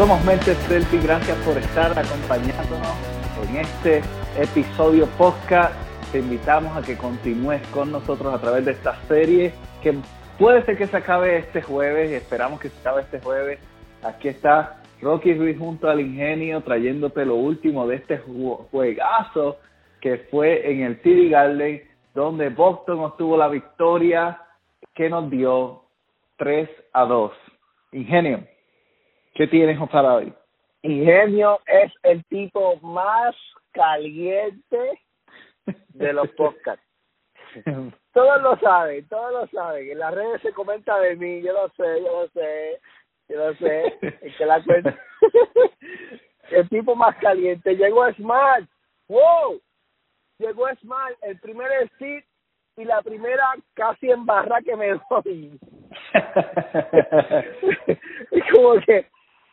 Somos Mentes Celti, gracias por estar acompañándonos en este episodio podcast. Te invitamos a que continúes con nosotros a través de esta serie que puede ser que se acabe este jueves esperamos que se acabe este jueves. Aquí está Rocky Ruiz junto al Ingenio trayéndote lo último de este juegazo que fue en el City Garden donde Boston obtuvo la victoria que nos dio 3 a 2. Ingenio, ¿qué tienes para hoy? Ingenio es el tipo más caliente de los podcasts. todos lo saben, todos lo saben. En las redes se comenta de mí, yo lo sé, yo lo sé, yo lo sé. El que la cuenta. el tipo más caliente. Llegó Smart. ¡Wow! Llegó Smart, el primer seat y la primera casi en barra que me doy. y como que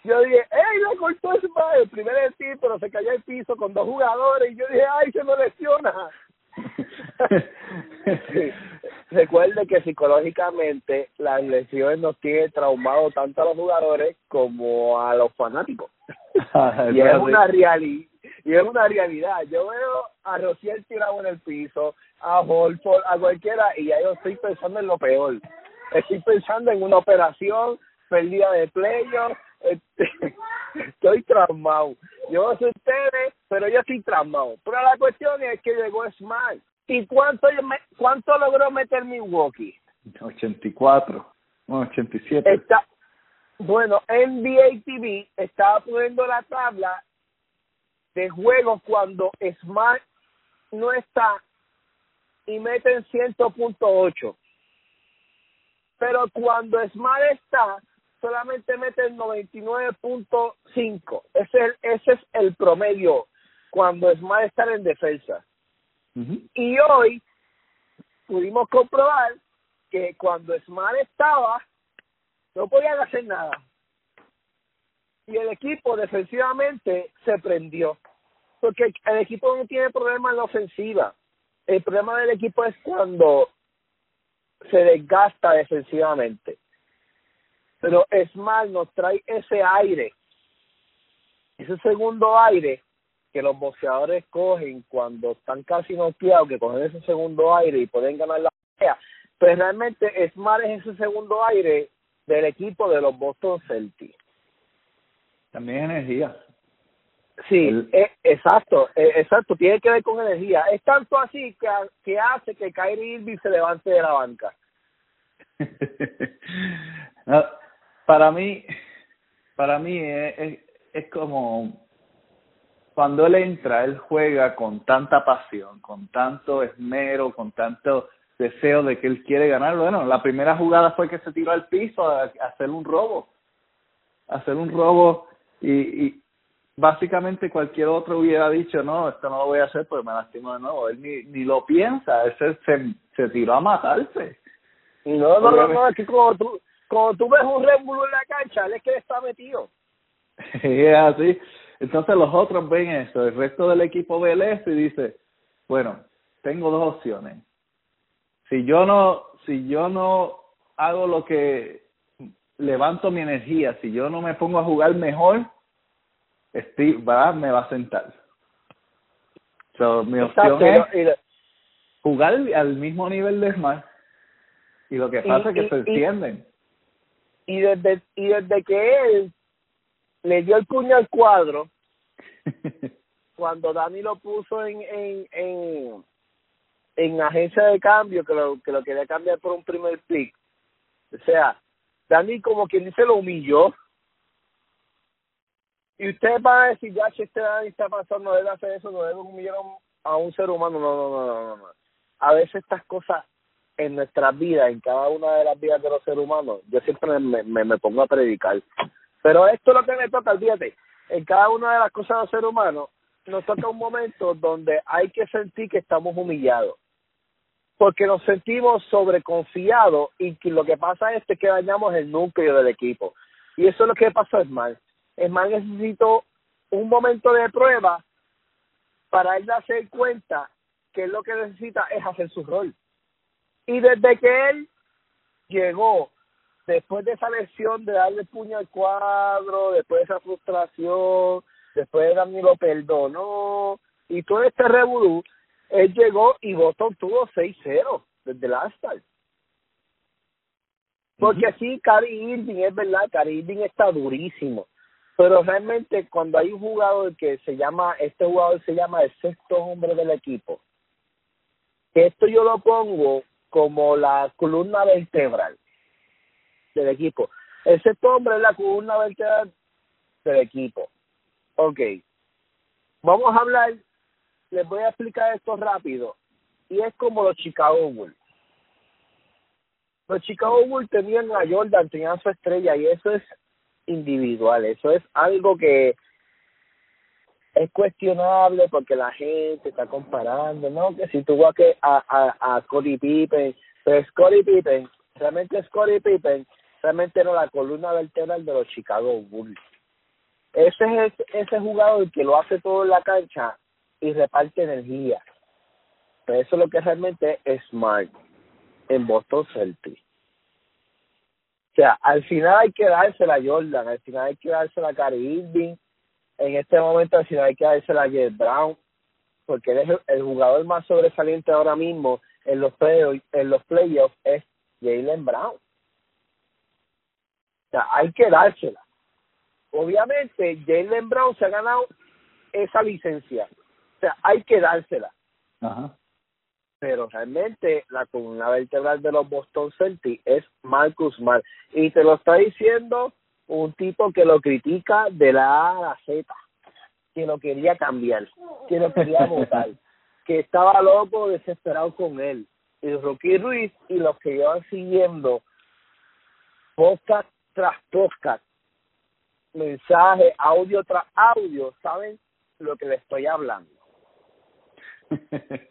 yo dije, ¡ey, lo cortó Smart! El primer seat, pero se cayó al piso con dos jugadores. Y yo dije, ¡ay, se me lesiona! Recuerde que psicológicamente las lesiones nos tienen traumados tanto a los jugadores como a los fanáticos. y es una realidad. Y es una realidad. Yo veo a Rociel tirado en el piso, a Holford, a cualquiera, y ya yo estoy pensando en lo peor. Estoy pensando en una operación, pérdida de playoff, este, estoy traumado. Yo no sé ustedes, pero yo estoy traumado. Pero la cuestión es que llegó Smart. ¿Y cuánto, cuánto logró meter Milwaukee? 84, 87. Está, bueno, NBA TV estaba poniendo la tabla de juegos cuando Smart no está y meten 100.8. Pero cuando Smart está, solamente mete el 99.5. Ese, ese es el promedio cuando Smart está en defensa. Y hoy pudimos comprobar que cuando Smart estaba, no podían hacer nada. Y el equipo defensivamente se prendió. Porque el equipo no tiene problema en la ofensiva. El problema del equipo es cuando se desgasta defensivamente pero Smart nos trae ese aire, ese segundo aire que los boxeadores cogen cuando están casi noqueados, que cogen ese segundo aire y pueden ganar la pelea. Pero pues realmente Smart es ese segundo aire del equipo de los Boston Celtics. También energía. Sí, eh, exacto, eh, exacto, tiene que ver con energía. Es tanto así que, que hace que Kyrie Irving se levante de la banca. no, para mí, para mí es, es, como cuando él entra, él juega con tanta pasión, con tanto esmero, con tanto deseo de que él quiere ganar. Bueno, la primera jugada fue que se tiró al piso a, hacer un robo, hacer un robo y, y básicamente cualquier otro hubiera dicho, no, esto no lo voy a hacer porque me lastimo de nuevo. Él ni, ni lo piensa, él se, se, tiró a matarse. No, no, no, no, es que como tú, cuando tú ves un Red en la cancha, él es que está metido. es así. Entonces los otros ven eso, el resto del equipo ve eso y dice, bueno, tengo dos opciones. Si yo no, si yo no hago lo que levanto mi energía, si yo no me pongo a jugar mejor, Steve va, me va a sentar. So, mi opción es jugar al mismo nivel de Smart. Y lo que pasa es que se entienden y desde y desde que él le dio el puño al cuadro cuando Dani lo puso en en en en agencia de cambio que lo que lo quería cambiar por un primer pick o sea Dani como quien dice lo humilló. Y ustedes van a decir ya si este Dani está pasando no debe hacer eso no debe humillar a un ser humano no no no no no. A veces estas cosas en nuestras vidas, en cada una de las vidas de los seres humanos, yo siempre me, me, me pongo a predicar. Pero esto es lo que me toca, olvídate, en cada una de las cosas del ser humano, nos toca un momento donde hay que sentir que estamos humillados. Porque nos sentimos sobreconfiados y que lo que pasa es que dañamos el núcleo del equipo. Y eso es lo que pasó a Esmal. Esmal necesitó un momento de prueba para él darse cuenta que lo que necesita es hacer su rol. Y desde que él llegó, después de esa lesión de darle puño al cuadro, después de esa frustración, después de Dani lo perdonó, y todo este revolú, él llegó y Boston tuvo 6-0 desde el Astal. Porque así Cari Irving, es verdad, Cari Irving está durísimo. Pero realmente cuando hay un jugador que se llama, este jugador se llama el sexto hombre del equipo, esto yo lo pongo como la columna vertebral del equipo. El sexto hombre es la columna vertebral del equipo. Ok. Vamos a hablar, les voy a explicar esto rápido. Y es como los Chicago Bulls. Los Chicago Bulls tenían a Jordan, tenían su estrella y eso es individual. Eso es algo que es cuestionable porque la gente está comparando, ¿no? Que si a, que, a, a, a Scottie Pippen, pero Scottie Pippen, realmente Scottie Pippen, realmente era la columna vertebral de los Chicago Bulls. Ese es ese jugador que lo hace todo en la cancha y reparte energía. Pero eso es lo que realmente es Smart en Boston Celtics. O sea, al final hay que dársela a Jordan, al final hay que dársela a Gary Irving, en este momento final hay que dársela a Jeff Brown, porque él es el, jugador más sobresaliente ahora mismo en los play en los playoffs es Jalen Brown. O sea, hay que dársela. Obviamente, Jalen Brown se ha ganado esa licencia. O sea, hay que dársela. Ajá. Pero realmente la columna vertebral de los Boston Celtics es Marcus Smart. Y te lo está diciendo un tipo que lo critica de la A a la Z, que lo quería cambiar, que lo quería votar, que estaba loco, desesperado con él. Y Rocky Ruiz y los que llevan siguiendo podcast tras podcast, mensaje, audio tras audio, saben lo que le estoy hablando.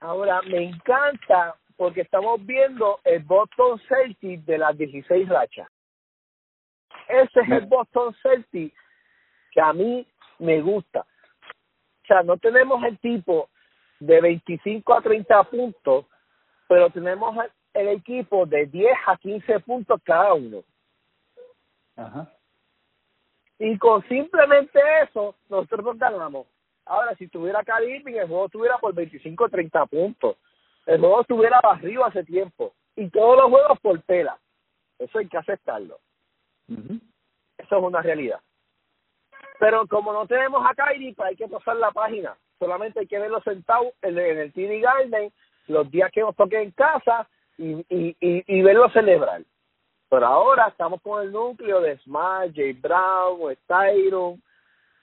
Ahora, me encanta porque estamos viendo el Boston Celtics de las 16 rachas. Ese es el Boston Celtics que a mí me gusta. O sea, no tenemos el tipo de 25 a 30 puntos, pero tenemos el equipo de 10 a 15 puntos cada uno. Ajá. Y con simplemente eso, nosotros nos ganamos. Ahora, si tuviera Caribe, el juego estuviera por 25 o 30 puntos. El juego estuviera barrido hace tiempo. Y todos los juegos por tela. Eso hay que aceptarlo. Eso es una realidad. Pero como no tenemos a Kyrie, pues hay que pasar la página. Solamente hay que verlo sentado en, el TD Garden los días que nos toque en casa y, y, y, y verlo celebrar. Pero ahora estamos con el núcleo de Smart, Jay Brown, Styron,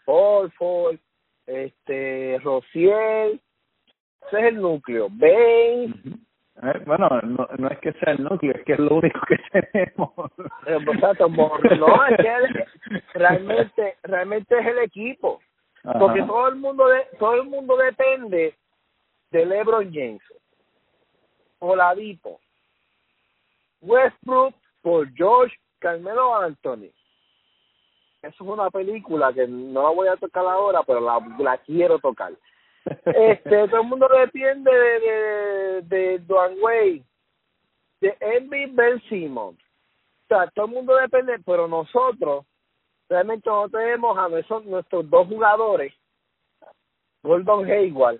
Ford, este, Rociel. Ese es el núcleo. Bain. Eh, bueno, no, no es que sea el núcleo, es que es lo único que tenemos. Eh, no, es que realmente, realmente es el equipo. Porque todo el mundo de, todo el mundo depende de LeBron James, Oladipo, Westbrook por George Carmelo Anthony. Eso es una película que no la voy a tocar ahora, pero la, la quiero tocar. Este, todo el mundo depende de, de, de Wade, de Envy Ben Simmons. O sea, todo el mundo depende, pero nosotros realmente no tenemos a nuestros, nuestros dos jugadores, Gordon Hayward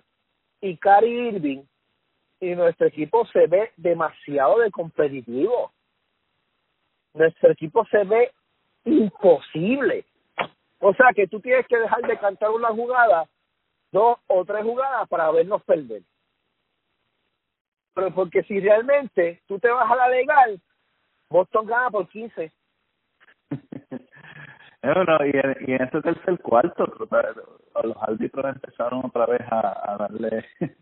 y Cary Irving, y nuestro equipo se ve demasiado de competitivo. Nuestro equipo se ve imposible. O sea que tú tienes que dejar de cantar una jugada, dos o tres jugadas para vernos perder. Pero porque si realmente tú te vas a la legal, Boston gana por 15. Bueno, y, en, y en ese tercer cuarto, los árbitros empezaron otra vez a, a darle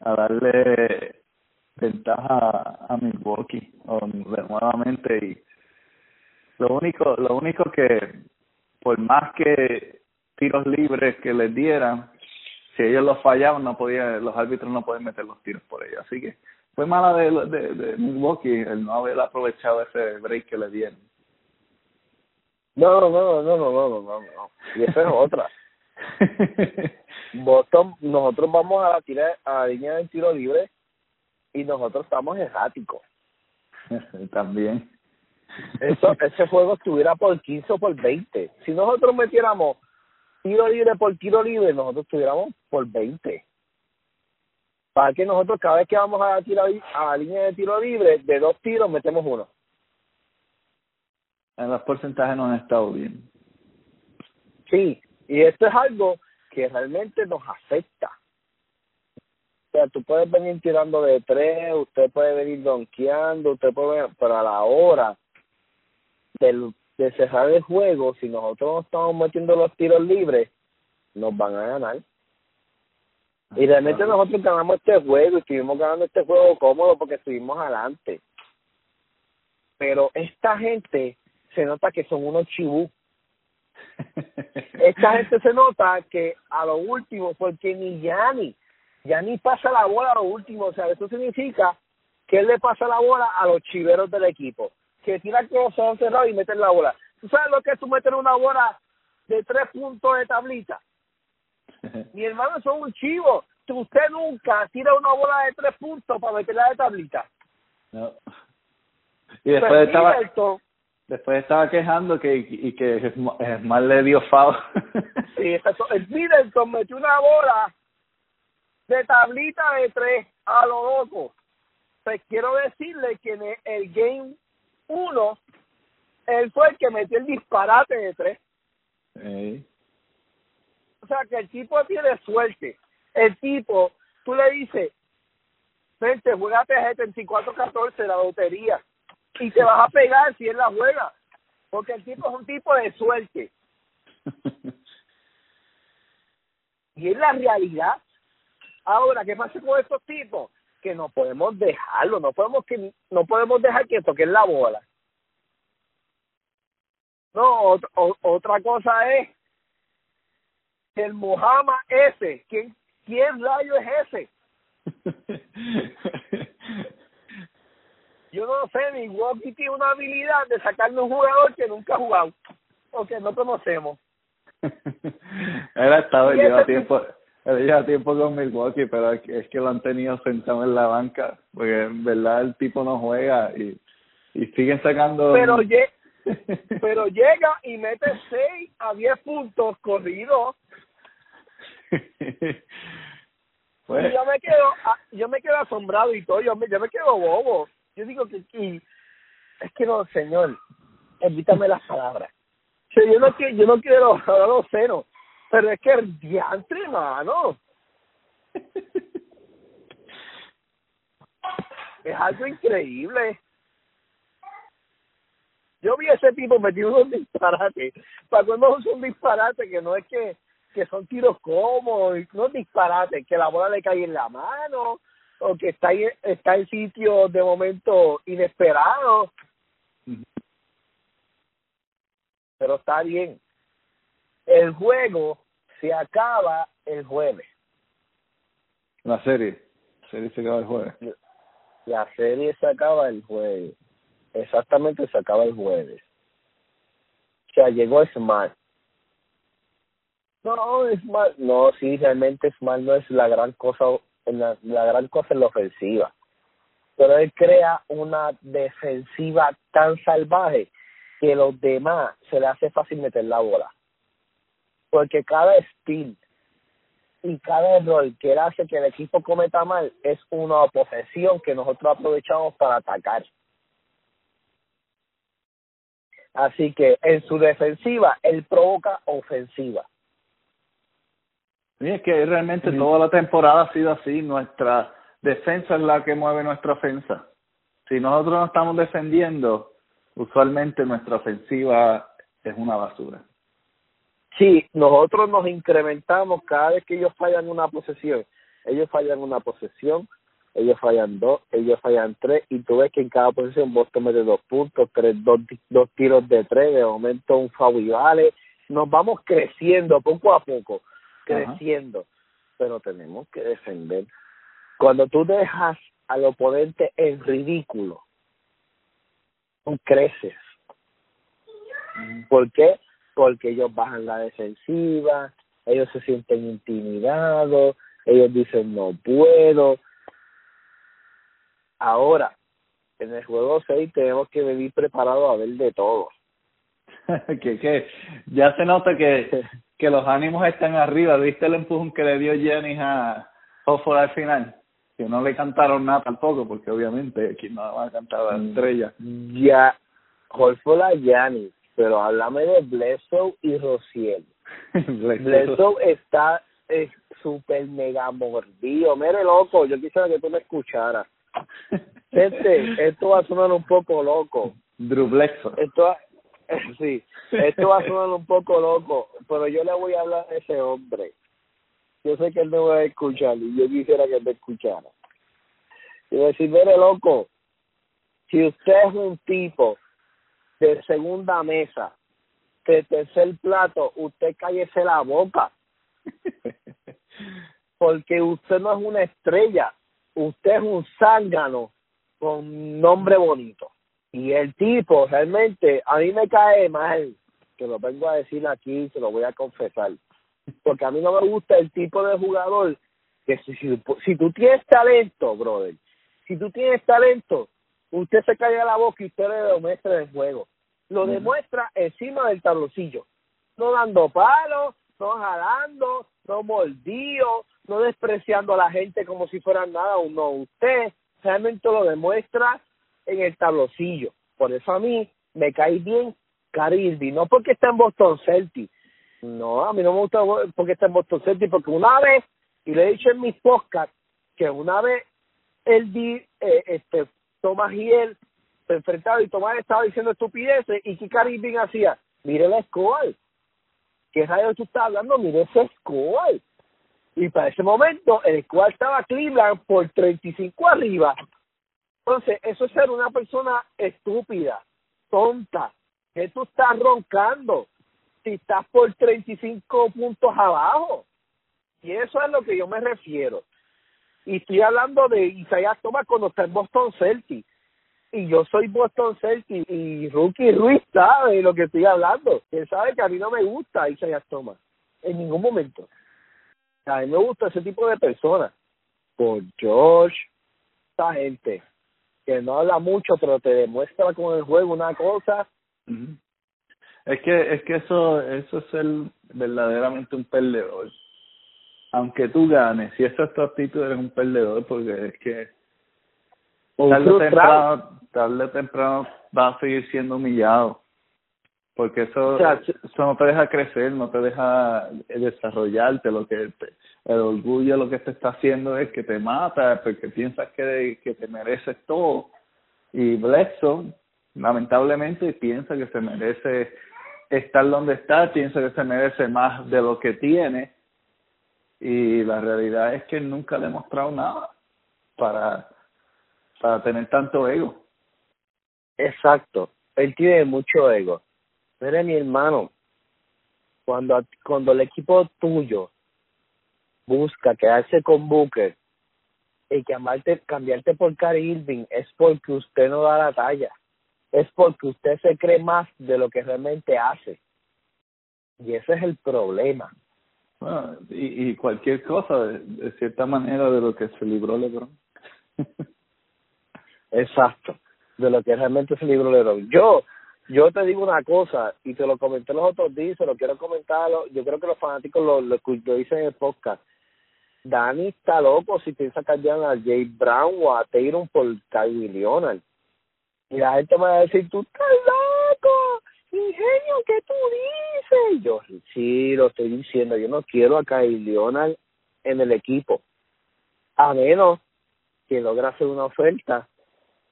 a darle ventaja a, Milwaukee nuevamente y Lo único, lo único que, por más que tiros libres que les dieran, si ellos los fallaban, no podía, los árbitros no podían meter los tiros por ellos. Así que fue mala de, de, de Milwaukee el no haber aprovechado ese break que le dieron. No, no, no, no, no, no, no. no. Y esa es otra. Boston, nosotros vamos a la, línea del tiro libre y nosotros estamos erráticos. También. Eso, ese juego estuviera por 15 o por 20. Si nosotros metiéramos tiro libre por tiro libre, nosotros estuviéramos por 20. Para que nosotros cada vez que vamos a la, tira, a la línea de tiro libre, de dos tiros metemos uno. En los porcentajes no han estado bien. Sí, y esto es algo que realmente nos afecta. O sea, tú puedes venir tirando de tres, usted puede venir donkeando, usted puede venir, pero a la hora del, de cerrar el juego, si nosotros no estamos metiendo los tiros libres, nos van a ganar. Y realmente nosotros ganamos este juego y estuvimos ganando este juego cómodo porque estuvimos adelante. Pero esta gente se nota que son unos chibú. Esta gente se nota que a lo último, porque ni Yanni, Yanni pasa la bola a lo último, o sea, eso significa que él le pasa la bola a los chiveros del equipo, que tira con los ojos cerrados y meten la bola. ¿Tú sabes lo que es tú meter una bola de tres puntos de tablita? Mi hermano son un chivo. Usted nunca tira una bola de tres puntos para meterla de tablita. No. Y después Pues estaba, después estaba quejando que y que mal le dio foul. Sí, eso, el Middleton metió una bola de tablita de tres a lo loco. Pues quiero decirle que en el, el game uno, él fue el que metió el disparate de tres. O sea, que el tipo tiene suerte. El tipo, tú le dices, vente, juegate 74-14 la lotería y te vas a pegar si él la juega. Porque el tipo es un tipo de suerte. Y es la realidad. Ahora, ¿qué pasa con estos tipos? Que no podemos dejarlo, no podemos que no podemos dejar que toquen la bola. No, o- otra cosa es el Muhammad ese, ¿quién, quién rayo es ese? Yo no sé, Milwaukee tiene una habilidad de sacarme un jugador que nunca ha jugado o que no conocemos. Él ha estado, lleva tiempo, lleva tiempo con Milwaukee, pero es que, es que lo han tenido sentado en la banca, porque en verdad el tipo no juega y, y siguen sacando... Pero, lle- pero llega y mete 6 a 10 puntos corridos Pues, y yo me quedo ah, yo me quedo asombrado y todo yo me, yo me quedo bobo. Yo digo que, que- es que no señor evítame las palabras. O sea, yo no quiero yo no quiero hablar los senos pero es que el diantre mano es algo increíble yo vi a ese tipo metiendo unos disparates para cuando es un disparate que no es que que son tiros cómodos, no disparates, que la bola le cae en la mano, o que está, ahí- está en sitios de momento inesperados. Pero está bien. El juego se acaba el jueves. la serie, la serie se acaba el jueves. La serie se acaba el jueves. Exactamente se acaba el jueves. O sea, llegó Smart. No, Smart, no, sí, realmente Smart no es la gran cosa, la, la gran cosa en la ofensiva. Pero él crea una defensiva tan salvaje que los demás se le hace fácil meter la bola. Porque cada spin y cada error que él hace que el equipo cometa mal es una posesión que nosotros aprovechamos para atacar. Así que en su defensiva él provoca ofensiva. Sí, es que realmente toda la temporada ha sido así. Nuestra defensa es la que mueve nuestra ofensa. Si nosotros no estamos defendiendo, usualmente nuestra ofensiva es una basura. Sí, nosotros nos incrementamos cada vez que ellos fallan una posesión. Ellos fallan una posesión, ellos fallan dos, ellos fallan tres, y tú ves que en cada posición Boston mete dos puntos, tres, dos, dos tiros de tres, de momento un foul vale. Nos vamos creciendo poco a poco, creciendo, pero tenemos que defender. Cuando tú dejas al oponente en ridículo, tú creces. ¿Por qué? Porque ellos bajan la defensiva, ellos se sienten intimidados, ellos dicen no puedo. Ahora, en el juego 6 tenemos que venir preparados a ver de todo. que, que ya se nota que, que los ánimos están arriba. ¿Viste el empujón que le dio Jenny a Hofford al final? Que no le cantaron nada tampoco, porque obviamente aquí no va a cantar la mm, estrella. Ya, Horford a Giannis, pero háblame de Bledsoe y Rociel. Bledsoe está súper mega mordido. Mire, loco, yo quisiera que tú me escucharas. Este, esto va a sonar un poco loco. Drew Bledsoe. Esto, sí, esto va a sonar un poco loco, pero yo le voy a hablar a ese hombre. Yo sé que él no va a escuchar y yo quisiera que me escuchara. Y voy a decir, mire, loco, si usted es un tipo de segunda mesa, de tercer plato, usted cállese la boca. Porque usted no es una estrella, usted es un zángano con nombre bonito. Y el tipo realmente a mí me cae mal, que lo vengo a decir aquí, se lo voy a confesar. Porque a mí no me gusta el tipo de jugador que si, si, si tú tienes talento, brother, si tú tienes talento, usted se cae la boca y usted le demuestra el juego. Lo demuestra encima del tablocillo, no dando palos, no jalando, no mordido, no despreciando a la gente como si fueran nada, no, usted. Realmente lo demuestra en el tablocillo. Por eso a mí me cae bien Carildi, no porque está en Boston Celtics, no, a mí no me gusta porque está en Boston Celtics, porque una vez, y le he dicho en mis podcasts, que una vez él di, eh, este, Thomas Hiel se enfrentaba y Tomás estaba diciendo estupideces y ¿qué Irving hacía? Mire la score. ¿Qué rayos tú estás hablando? Mire ese score. Y para ese momento el cual estaba Cleveland por 35 arriba. Entonces, eso es ser una persona estúpida, tonta, que tú estás roncando si estás por 35 puntos abajo. Y eso es a lo que yo me refiero. Y estoy hablando de Isaías Thomas cuando está en Boston Celtics y yo soy Boston Celtics y Rookie Ruiz sabe lo que estoy hablando. Él sabe que a mí no me gusta Isaiah Thomas en ningún momento. A mí me gusta ese tipo de personas. Por George, esta gente que no habla mucho pero te demuestra con el juego una cosa. Es que es que eso eso es el verdaderamente un perdedor. Aunque tú ganes, si esa es tu actitud eres un perdedor porque es que tarde o temprano, tarde temprano va a seguir siendo humillado. Porque eso, eso no te deja crecer, no te deja desarrollarte. Lo que el orgullo lo que te está haciendo es que te mata porque piensas que, que te mereces todo. Y Bledsoe, lamentablemente, piensa que se merece estar donde está, piensa que se merece más de lo que tiene. Y la realidad es que nunca ha demostrado nada para para tener tanto ego. Exacto, él tiene mucho ego. Mire mi hermano, cuando, cuando el equipo tuyo busca quedarse con Booker y cambiarte, cambiarte por Cary Irving es porque usted no da la talla, es porque usted se cree más de lo que realmente hace. Y ese es el problema. Y, y cualquier cosa, de, cierta manera, de lo que se libró LeBron. Exacto, de lo que realmente el libro de Yo, yo te digo una cosa, y te lo comenté los otros días, se lo quiero comentarlo, yo creo que los fanáticos lo, lo, dicen en el podcast. Dani está loco si piensa cambiar a Jay Brown o a Taylor por Kyrie Leonard. Y la gente me va a decir, tú estás loco, ingenio, ¿qué tú dices? yo, sí, lo estoy diciendo, yo no quiero a Kyrie Leonard en el equipo, a menos que logre hacer una oferta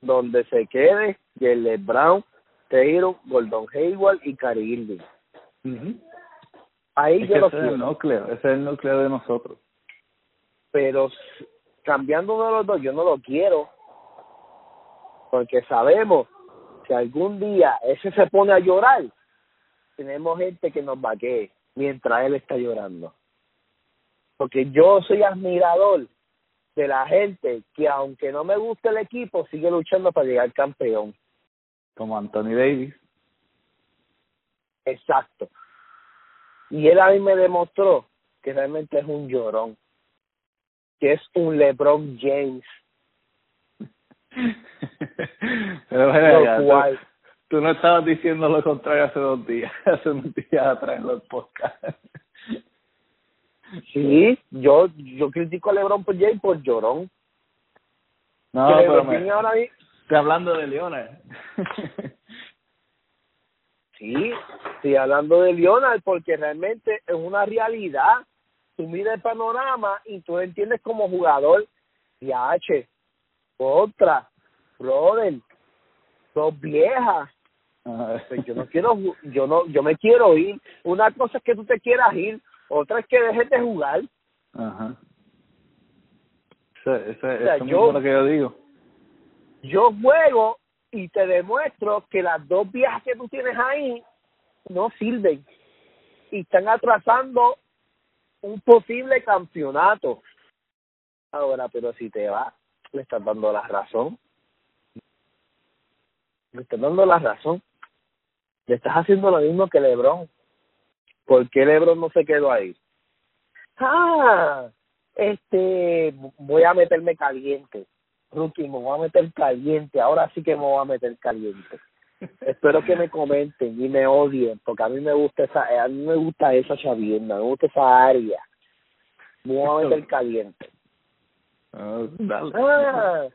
donde se quede Jelle Brown, Taylor, Gordon Hayward y Cary Irving. Ahí yo lo ese es el núcleo, ese es el núcleo de nosotros. Pero cambiando uno de los dos, yo no lo quiero, porque sabemos que algún día ese se pone a llorar, tenemos gente que nos vaquee mientras él está llorando. Porque yo soy admirador de la gente que aunque no me guste el equipo, sigue luchando para llegar campeón. Como Anthony Davis. Exacto. Y él a mí me demostró que realmente es un llorón, que es un LeBron James. Pero bueno, tú, no estabas diciendo lo contrario hace dos días, hace unos días atrás en los podcasts. Sí, yo yo critico a LeBron James por llorón. No, pero me, ahora estoy hablando de Leonard. sí, estoy hablando de Leonard porque realmente es una realidad. Tú miras el panorama y tú entiendes como jugador, H, otra, brother, dos viejas. Pues yo no quiero, yo no, yo me quiero ir. Una cosa es que tú te quieras ir, otra es que dejes de jugar. Ajá. Eso, eso, yo, es lo que yo digo. Yo juego y te demuestro que las dos viejas que tú tienes ahí no sirven y están atrasando un posible campeonato. Ahora, pero si te vas, le estás dando la razón. Le estás dando la razón. Le estás haciendo lo mismo que Lebron. ¿Por qué Lebron no se quedó ahí? Ah, este, voy a meterme caliente. Rookie, me voy a meter caliente. Ahora sí que me voy a meter caliente. Espero que me comenten y me odien, porque a mí me gusta esa, a mí me gusta esa chavienda, me gusta esa área. Me voy a meter caliente. Ah, ah,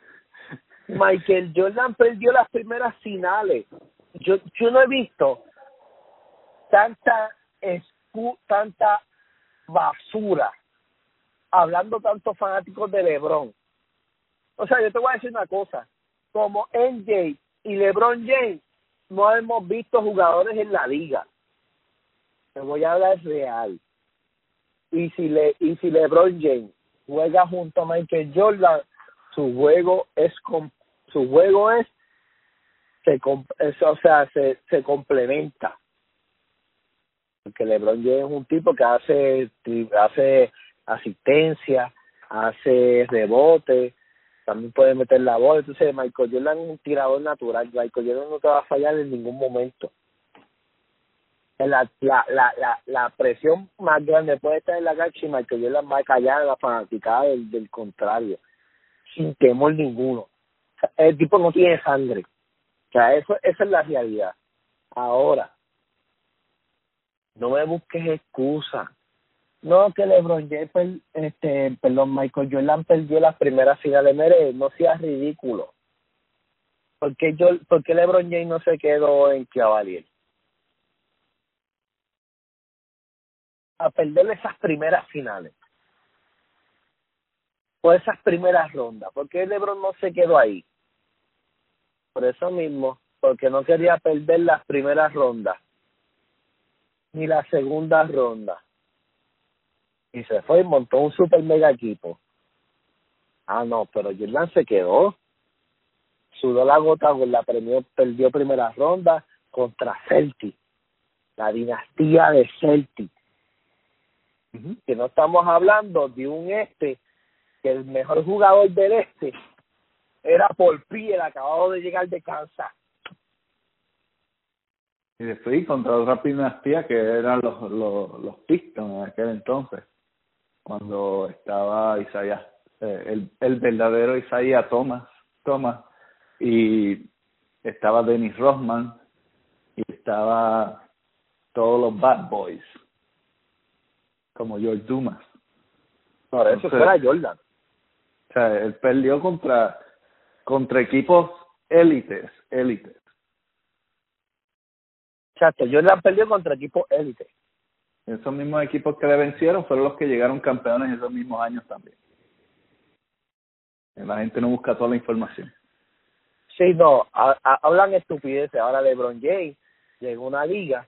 Michael Jordan perdió las primeras finales. Yo, yo no he visto tanta escu tanta basura hablando tantos fanáticos de LeBron. O sea, yo te voy a decir una cosa, como NJ y LeBron James no hemos visto jugadores en la liga. Te voy a hablar real. Y si le y si LeBron James juega junto a Michael Jordan, su juego es su juego es se o sea, se complementa porque LeBron James es un tipo que hace hace asistencia, hace rebote, también puede meter la bola. Entonces, Michael Jordan es un tirador natural. Michael Jordan no te va a fallar en ningún momento. La, la, la, la, presión más grande puede estar en la cancha y Michael Jordan va a callar a la fanaticada del, del contrario, sin temor ninguno. el tipo no tiene sangre. O sea, eso, esa es la realidad. Ahora, no me busques excusas. No, que LeBron James, este, perdón, Michael Jordan perdió las primeras finales. Mere, no seas ridículo. ¿Por qué, yo, ¿Por qué LeBron James no se quedó en Cavalier? A perder esas primeras finales. O esas primeras rondas. ¿Por qué LeBron no se quedó ahí? Por eso mismo, porque no quería perder las primeras rondas ni la segunda ronda. Y se fue y montó un super mega equipo. Ah, no, pero Jordan se quedó. Sudó la gota con la premio, perdió primera ronda contra Celtic, la dinastía de Celtic. Que no estamos hablando de un este, que el mejor jugador del este era por el acabado de llegar de Kansas. Y después contra otra dinastía que eran los, los, los Pistons en aquel entonces, cuando estaba Isaías, eh, el, el verdadero Isaías Thomas, Thomas, y estaba Dennis Rossman, y estaba todos los Bad Boys, como George Dumas. Por eso era Jordan. O sea, él perdió contra, contra equipos élites, élites. Exacto, Jordan perdió contra equipos élite. Esos mismos equipos que le vencieron fueron los que llegaron campeones esos mismos años también. La gente no busca toda la información. Sí, no, hablan estupideces. Ahora LeBron James llegó a una liga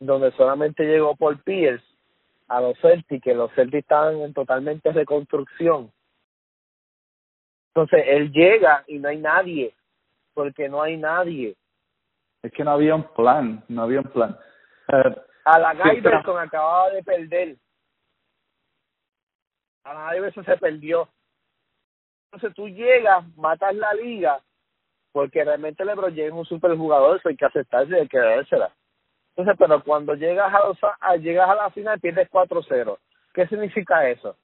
donde solamente llegó por Pierce a los Celtics, que los Celtics estaban en totalmente reconstrucción. Entonces él llega y no hay nadie, porque no hay nadie. Es que no había un plan, no había un plan. A la Iverson acababa de perder. A la Iverson se perdió. Entonces tú llegas, matas la liga, porque realmente LeBron James es un superjugador, eso hay que aceptarse y hay que dársela. Entonces, pero cuando llegas a, los, a llegas a la final pierdes 4-0. ¿Qué significa eso?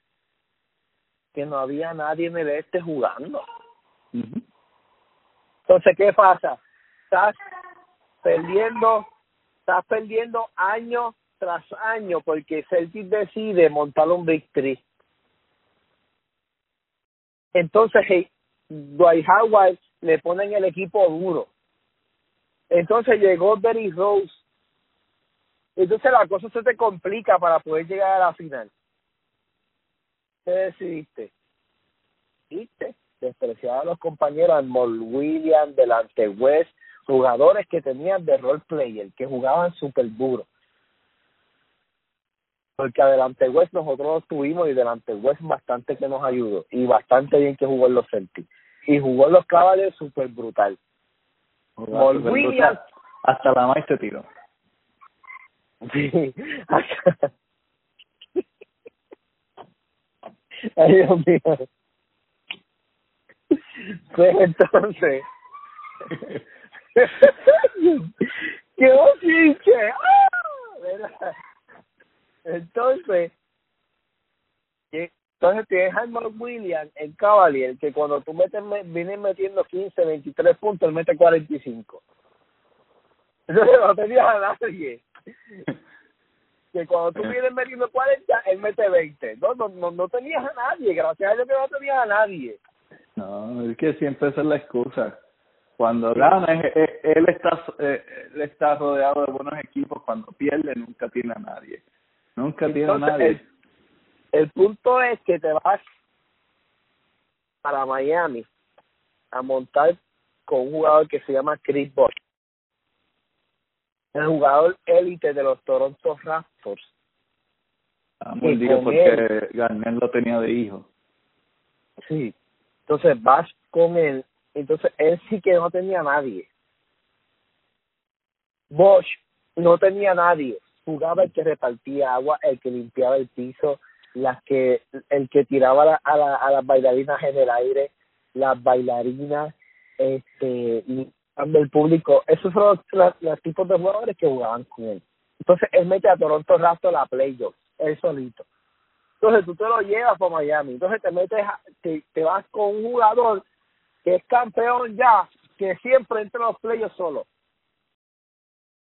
Que no había nadie en el este jugando. Entonces, ¿qué pasa? Estás perdiendo, estás perdiendo año tras año porque Celtic decide montar un victory. Entonces, hey, Dwight Howard le ponen el equipo duro. Entonces llegó Derry Rose. Entonces la cosa se te complica para poder llegar a la final. ¿Qué decidiste? ¿Viste? Despreciar a los compañeros, Mol Williams, delante West, jugadores que tenían de role player, que jugaban súper duro. Porque adelante West nosotros tuvimos y delante West bastante que nos ayudó y bastante bien que jugó en los Celtics y jugó en los Cavaliers súper brutal. Mol Williams hasta la más se tiró. Sí, Ay, Dios mío. Pues entonces, ¡Qué bochinche! ¡Ah! Entonces, entonces tienes a Mark Williams en Cavalier, que cuando tú metes, vienes metiendo 15, 23 puntos, él mete 45. Entonces no tenías a nadie. Que cuando tú vienes metiendo 40, él mete 20. No, no, no, no tenías a nadie, gracias a Dios que no tenías a nadie. No, es que siempre esa es la excusa. Cuando gana, él está, eh, él está rodeado de buenos equipos. Cuando pierde, nunca tiene a nadie. Nunca tiene a nadie. El, punto es que te vas para Miami a montar con un jugador que se llama Chris Bosh. El jugador élite de los Toronto Raptors. Ah, muy porque Garnett lo tenía de hijo. Sí, entonces vas con él, entonces él sí que no tenía nadie. Bosch no tenía nadie, jugaba el que repartía agua, el que limpiaba el piso, las que el que tiraba a, la, a las bailarinas en el aire, las bailarinas, este, el público, esos son los, tipos de jugadores que jugaban con él. Entonces él mete a Toronto Raptors a la playoffs, él solito. Entonces tú te lo llevas para Miami. Entonces te metes, te, te vas con un jugador que es campeón ya, que siempre entra en los playoffs solo.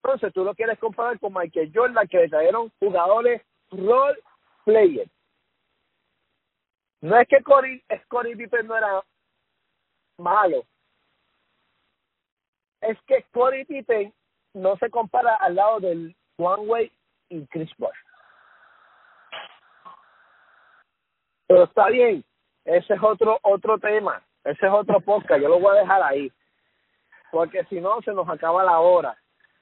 Entonces tú lo quieres comparar con Michael Jordan, que le trajeron jugadores role player. No es que Corey, Corey Pippen no era malo. Es que Corey Pippen no se compara al lado del One Way y Chris Bosh. Pero está bien, ese es otro otro tema, ese es otro podcast, yo lo voy a dejar ahí, porque si no se nos acaba la hora.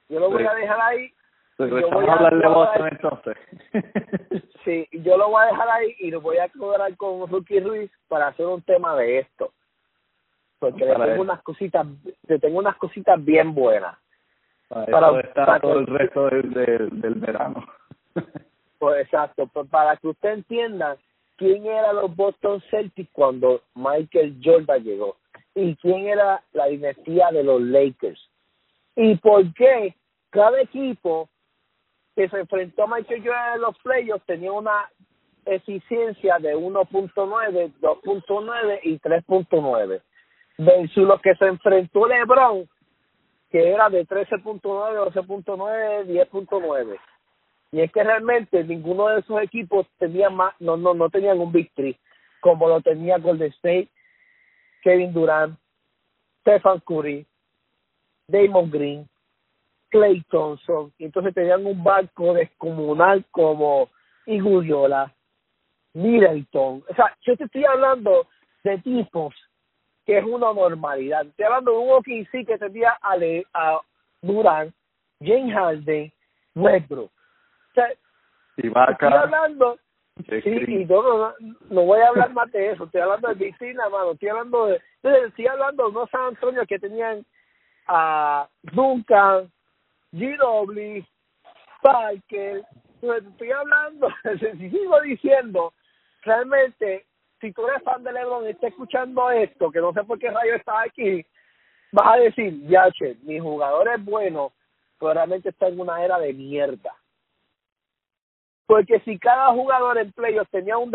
Yo lo voy a dejar ahí. yo voy a hablar de Boston entonces. sí, yo lo voy a dejar ahí y lo voy a cobrar con Rookie Ruiz para hacer un tema de esto. Porque le tengo unas cositas, le tengo unas cositas bien buenas. Para, para, todo el resto del, del, del verano. pues exacto, pues para que usted entienda quién eran los Boston Celtics cuando Michael Jordan llegó y quién era la dinastía de los Lakers y por qué cada equipo que se enfrentó a Michael Jordan en los playoffs tenía una eficiencia de 1.9, 2.9 y 3.9 versus los que se enfrentó LeBron que era de 13.9, 12.9, 10.9 y es que realmente ninguno de esos equipos tenía más, no, no, no tenían un victory como lo tenía Golden State, Kevin Durant, Stephen Curry, Damon Green, Clay Thompson, y entonces tenían un barco descomunal como Iguriola, Middleton. O sea, yo te estoy hablando de tipos que es una normalidad. Estoy hablando de un OKC que tenía a, a Durant, James Harden, Westbrook y Estoy hablando Sí, y no, no, voy a hablar más de eso, estoy hablando de piscina, mano, estoy hablando de, estoy hablando de unos San Antonio que tenían a Duncan, G.W., Parker, estoy hablando, sigo diciendo, realmente, si tú eres fan de LeBron y estás escuchando esto, que no sé por qué rayo está aquí, vas a decir, ya, che, mi jugador es bueno, pero realmente está en una era de mierda. Porque si cada jugador en playoffs tenía un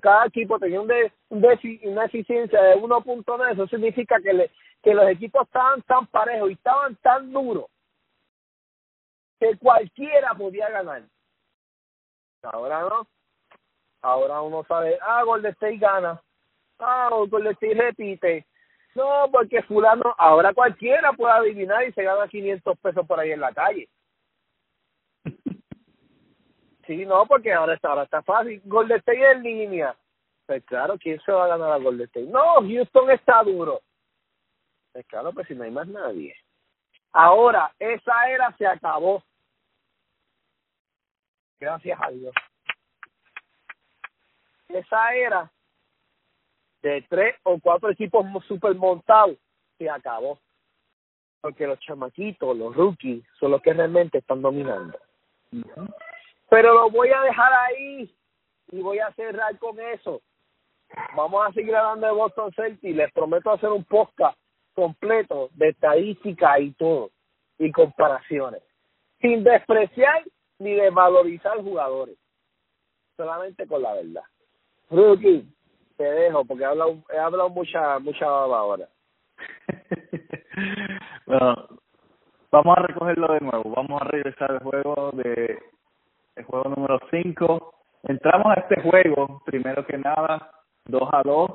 cada equipo tenía un, de, un una eficiencia de 1.9, eso significa que, le, que los equipos estaban tan parejos y estaban tan duros que cualquiera podía ganar. Ahora no. Ahora uno sabe, ah, Golden State gana. Ah, Golden State repite. No, porque fulano, ahora cualquiera puede adivinar y se gana 500 pesos por ahí en la calle. Sí, no, porque ahora está, ahora está fácil. Golden State en línea. Pues claro, ¿quién se va a ganar a Golden State? No, Houston está duro. Pues claro, pues si no hay más nadie. Ahora, esa era se acabó. Gracias a Dios. Esa era de tres o cuatro equipos super montados se acabó. Porque los chamaquitos, los rookies, son los que realmente están dominando. Pero lo voy a dejar ahí y voy a cerrar con eso. Vamos a seguir hablando de Boston Celtics. Les prometo hacer un podcast completo de estadística y todo, y comparaciones, sin despreciar ni desvalorizar jugadores, solamente con la verdad. Rookie, te dejo porque he hablado, he hablado mucha, mucha baba ahora. bueno, vamos a recogerlo de nuevo, vamos a regresar al juego de el juego número 5. Entramos a este juego, primero que nada, 2 a 2.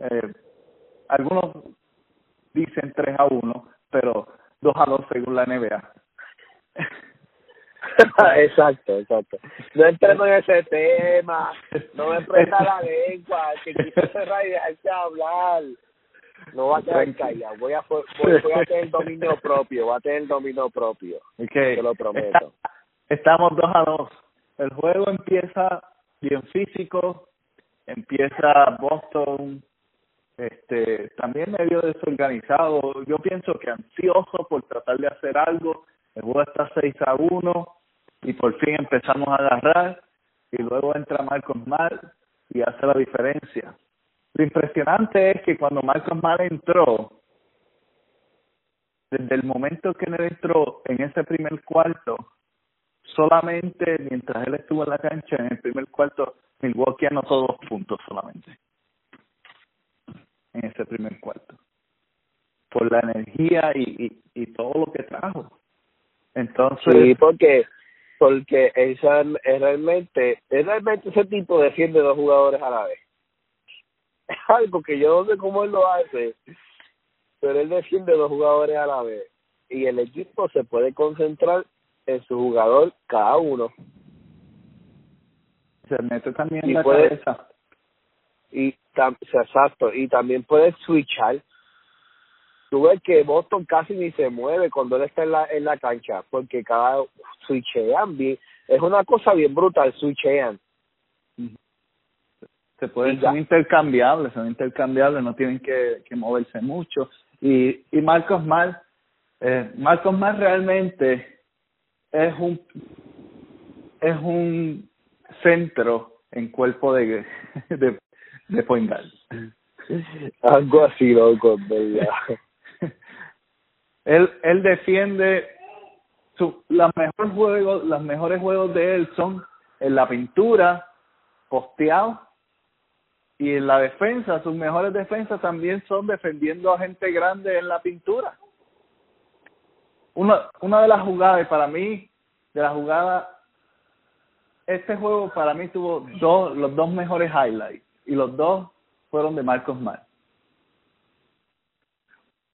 Eh, algunos dicen 3 a 1, pero 2 a 2 según la NBA. exacto, exacto. No entremos en ese tema, no me presta la lengua, que quiso cerrar y dejarse hablar. No va a quedar callado, voy a, voy, voy a tener dominio propio, voy a tener dominio propio, okay. te lo prometo. Estamos 2 a 2. El juego empieza bien físico, empieza Boston este también medio desorganizado. Yo pienso que ansioso por tratar de hacer algo. El juego está 6 a 1 y por fin empezamos a agarrar y luego entra Marcos Mal y hace la diferencia. Lo impresionante es que cuando Marcos Mal entró, desde el momento que él entró en ese primer cuarto, solamente mientras él estuvo en la cancha en el primer cuarto, Milwaukee anotó dos puntos solamente en ese primer cuarto por la energía y, y, y todo lo que trajo. Entonces, sí, porque porque esa es realmente es realmente ese tipo defiende dos jugadores a la vez. Es algo que yo no sé cómo él lo hace, pero él defiende dos jugadores a la vez y el equipo se puede concentrar en su jugador cada uno. Se mete también en la cabeza. Y exacto, y también puede switchar. Tú ves que Boston casi ni se mueve cuando él está en la, en la cancha, porque cada switchean bien, es una cosa bien brutal, switchean. Se pueden, son intercambiables, son intercambiables, no tienen que, que moverse mucho. Y, y Marcos Mal, eh, Marcos Mal realmente es un es un centro en cuerpo de de, de point algo así loco verdad él él defiende su la mejor juego los mejores juegos de él son en la pintura posteado y en la defensa sus mejores defensas también son defendiendo a gente grande en la pintura una, de las jugadas, para mí, de la jugada, este juego para mí tuvo dos, los dos mejores highlights y los dos fueron de Marcos Mal.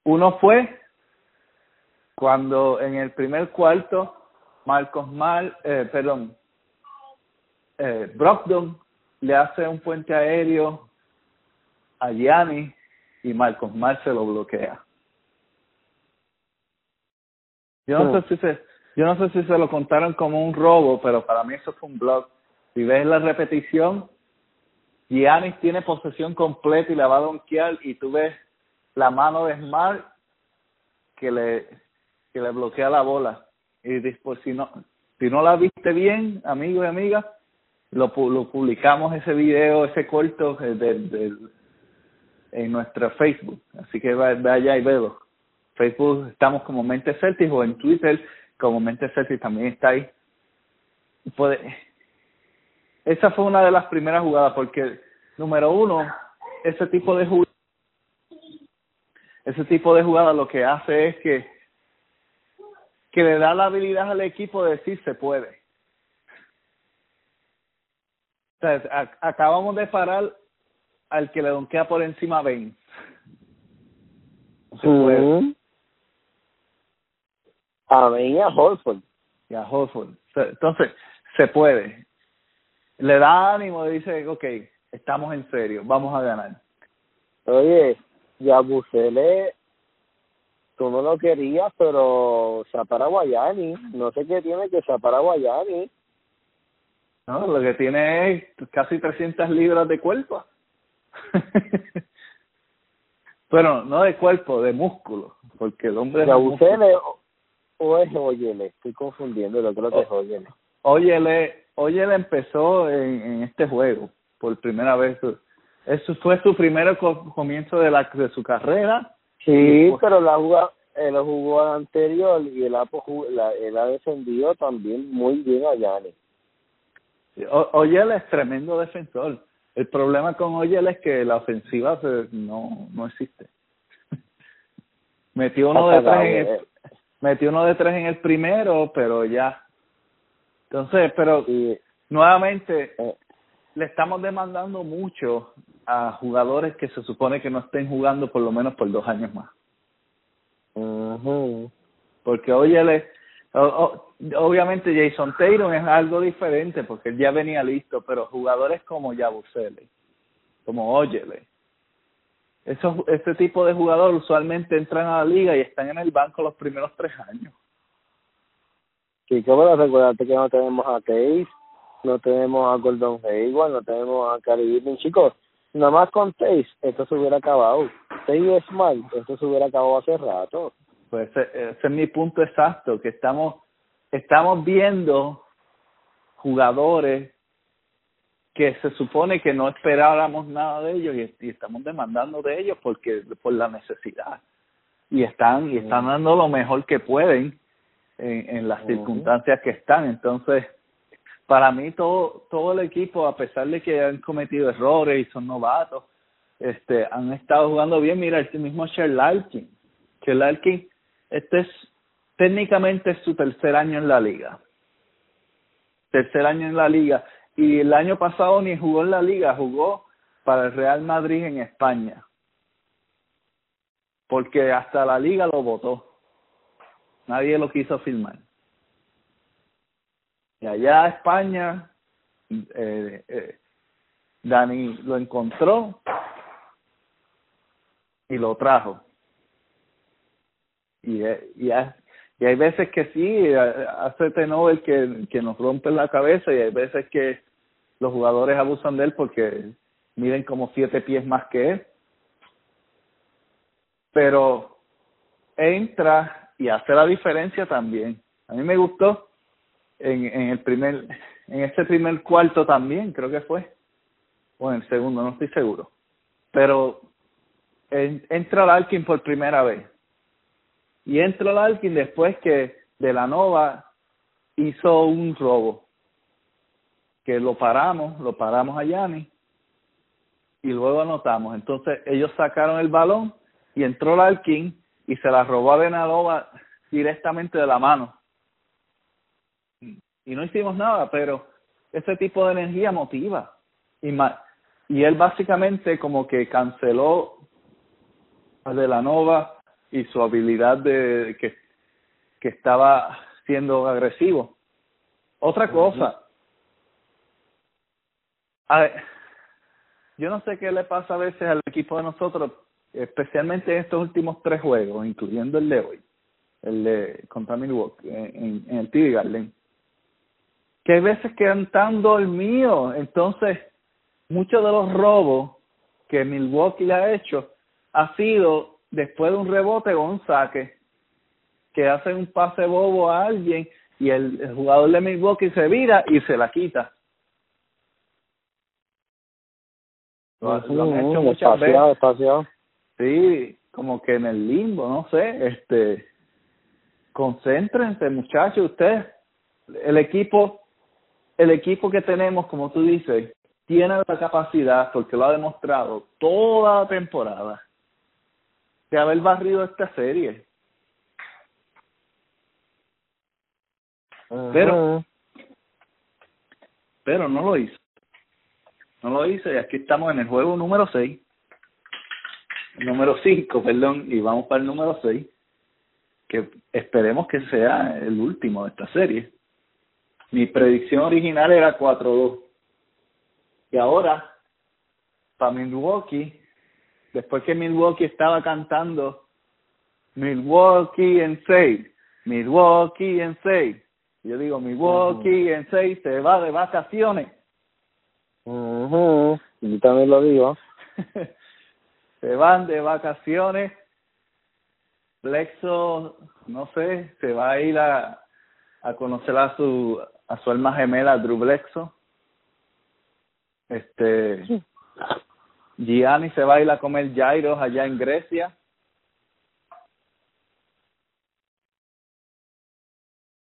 Uno fue cuando en el primer cuarto Marcos Mal, eh, perdón, eh, Brogdon le hace un puente aéreo a Gianni y Marcos Mal se lo bloquea. Yo no sé si se, yo no sé si se lo contaron como un robo, pero para mí eso fue un blog Si ves la repetición, Giannis tiene posesión completa y la va a donkear y tú ves la mano de Smart que le que le bloquea la bola. Y después si no si no la viste bien amigo y amiga lo, lo publicamos ese video ese corto de, en nuestro Facebook. Así que vaya y velo. Facebook estamos como Mente Celtics o en Twitter como Mente Celtics también está ahí. Esa fue una de las primeras jugadas porque número uno ese tipo de jugada ese tipo de jugada lo que hace es que que le da la habilidad al equipo de decir se puede. O sea, acabamos de parar al que le donquea por encima a Bain. Se puede. A Bain y a Holford. Y a Holford. Entonces, se puede. Le da ánimo y dice, ok, estamos en serio, vamos a ganar. Oye, Yabusele tú no lo querías, pero para Guayani. No sé qué tiene que para Guayani. No, lo que tiene es casi 300 libras de cuerpo. bueno, no de cuerpo, de músculo, porque el hombre... ¿De o, o es Oyele? Estoy confundiendo, lo creo que es Oyele. Oyele, Oyele empezó en, en este juego por primera vez. Eso fue su primer comienzo de, la, de su carrera Sí, pero la jugó, el jugó anterior y Apo la, él ha defendido también muy bien a Yanni. Oyel es tremendo defensor. El problema con Oyel es que la ofensiva no, no existe. metió uno de tres en el, eh. metió uno de tres en el primero, pero ya. Entonces, pero nuevamente eh. le estamos demandando mucho a jugadores que se supone que no estén jugando por lo menos por dos años más. Porque oye, obviamente Jason Taylor es algo diferente porque él ya venía listo, pero jugadores como Yabusele, como Oyele, esos, este tipo de jugadores usualmente entran a la liga y están en el banco los primeros tres años. Sí, como recuérdate que no tenemos a Case, no tenemos a Gordon Hayward, no tenemos a Cari chicos nada más con Taze, esto se hubiera acabado. Taze es mal, esto se hubiera acabado hace rato. Pues ese, es mi punto exacto, que estamos, estamos viendo jugadores que se supone que no esperábamos nada de ellos y, estamos demandando de ellos porque por la necesidad y están y están dando lo mejor que pueden en, en las circunstancias que están entonces para mí todo todo el equipo a pesar de que han cometido errores y son novatos este han estado jugando bien. Mira este mismo Sherlarkin Sherlarkin este es técnicamente es su tercer año en la liga. Tercer año en la liga. Y el año pasado ni jugó en la liga jugó para el Real Madrid en España. Porque hasta la liga lo votó. Nadie lo quiso firmar y allá a España, eh, eh, Dani lo encontró y lo trajo. Y, eh, y, y hay veces que sí, hace Tenovel que, que nos rompe la cabeza y hay veces que los jugadores abusan de él porque miden como siete pies más que él. Pero entra y hace la diferencia también. A mí me gustó en, en el primer, en este primer cuarto también, creo que fue, o en el segundo, no estoy seguro. Pero en, entra Larkin por primera vez. Y entra Larkin después que de la Nova hizo un robo. Que lo paramos, lo paramos a Yanni y luego anotamos. Entonces ellos sacaron el balón y entró Larkin y se la robó a Benalova directamente de la mano y no hicimos nada, pero ese tipo de energía motiva. Y, y él básicamente como que canceló a De la Nova y su habilidad de que, que estaba siendo agresivo. Otra cosa, a yo no sé qué le pasa a veces al equipo de nosotros, especialmente en estos últimos tres juegos, incluyendo el de hoy, el de contra Milwaukee, en, en el TV Garden que hay veces que están dormidos. Entonces, muchos de los robos que Milwaukee le ha hecho ha sido después de un rebote o un saque, que hacen un pase bobo a alguien y el, jugador de Milwaukee se vira y se la quita. Lo, han hecho muchas veces. Sí, como que en el limbo, no sé, este, concéntrense muchachos, ustedes, el equipo, el equipo que tenemos, como tú dices, tiene la capacidad, porque lo ha demostrado toda la temporada, de haber barrido esta serie. Pero, pero no lo hizo. No lo hizo y aquí estamos en el juego número 6. número 5, perdón, y vamos para el número 6, que esperemos que sea el último de esta serie. Mi predicción original era 4-2. Y ahora, para Milwaukee, después que Milwaukee estaba cantando Milwaukee en 6, Milwaukee en 6, yo digo Milwaukee en 6 se va de vacaciones. Uh Yo también lo digo. se van de vacaciones. Lexo, no sé, se va a ir a, a conocer a su a su alma gemela, Drew Blexo. Este, Gianni se va a ir a comer gyros allá en Grecia.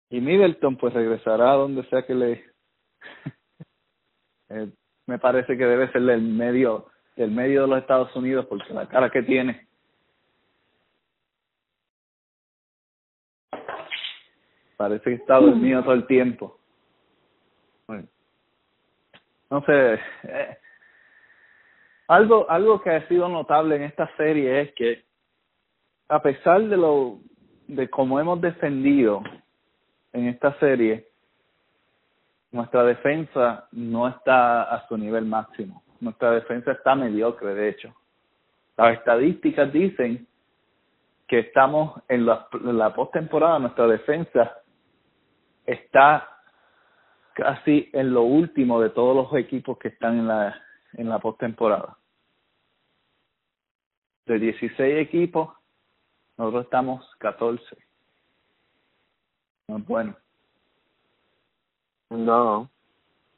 Y Middleton pues regresará a donde sea que le... eh, me parece que debe ser del medio, del medio de los Estados Unidos porque la cara que tiene. Parece que está dormido todo el tiempo. Sé, eh, algo, algo que ha sido notable en esta serie es que a pesar de lo de cómo hemos defendido en esta serie, nuestra defensa no está a su nivel máximo. Nuestra defensa está mediocre, de hecho. Las estadísticas dicen que estamos en la, en la postemporada, nuestra defensa está casi en lo último de todos los equipos que están en la en la postemporada. De 16 equipos, nosotros estamos 14. No es bueno. No.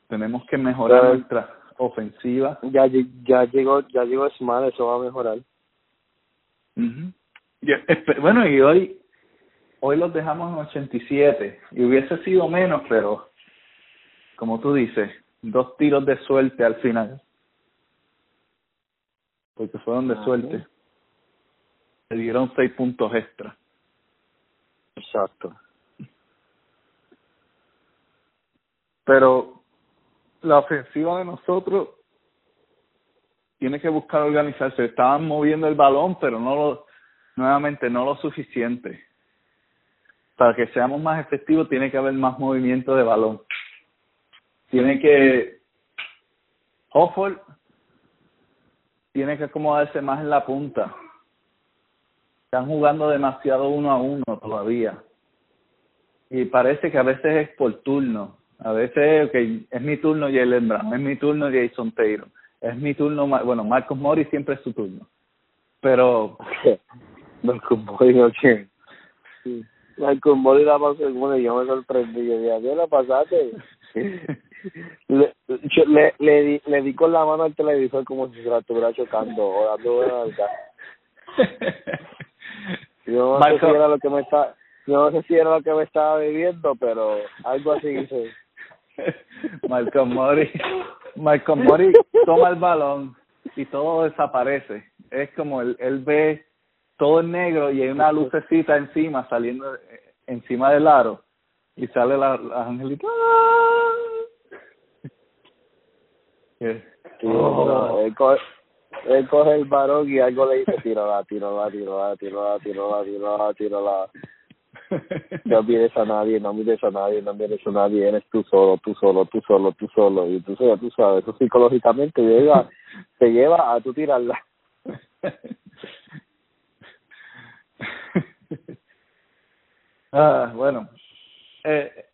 Tenemos que mejorar nuestra ofensiva. Ya ya llegó ya llegó Smart, eso va a mejorar. bueno, y hoy hoy los dejamos en 87 y hubiese sido menos, pero como tú dices, dos tiros de suerte al final porque fueron de ah, suerte. Se dieron seis puntos extra. Exacto. Pero la ofensiva de nosotros tiene que buscar organizarse. Estaban moviendo el balón, pero no lo, nuevamente no lo suficiente. Para que seamos más efectivos tiene que haber más movimiento de balón. Tiene que Hofford tiene que acomodarse más en la punta. Están jugando demasiado uno a uno todavía. Y parece que a veces es por turno. A veces, es mi turno Jalen Brown, es mi turno Jason Taylor, es mi turno, bueno, Marcos Mori siempre es su turno. Pero... Marcos Mori no tiene. Marcos Mori la pasó y yo me sorprendí. Yo dije, ¿qué la pasaste? Le, le, le, di, le di con la mano al televisor como si se la estuviera chocando o dando una yo no sé si era lo que me está yo no sé si era lo que me estaba viviendo pero algo así hice. Malcolm Mori Malcolm Mori toma el balón y todo desaparece. Es como él, él ve todo en negro y hay una lucecita encima saliendo encima del aro y sale la, la angelita Oh. él, coge, él coge el varón y algo le dice tírala, tírala, tírala, tírala, tírala, tírala, tírala. No mires a nadie, no mires a nadie, no mires a nadie, eres tú solo, tú solo, tú solo, tú solo. Y tú, tú sabes, eso psicológicamente llega, te lleva a tú tirarla. ah, bueno, eh,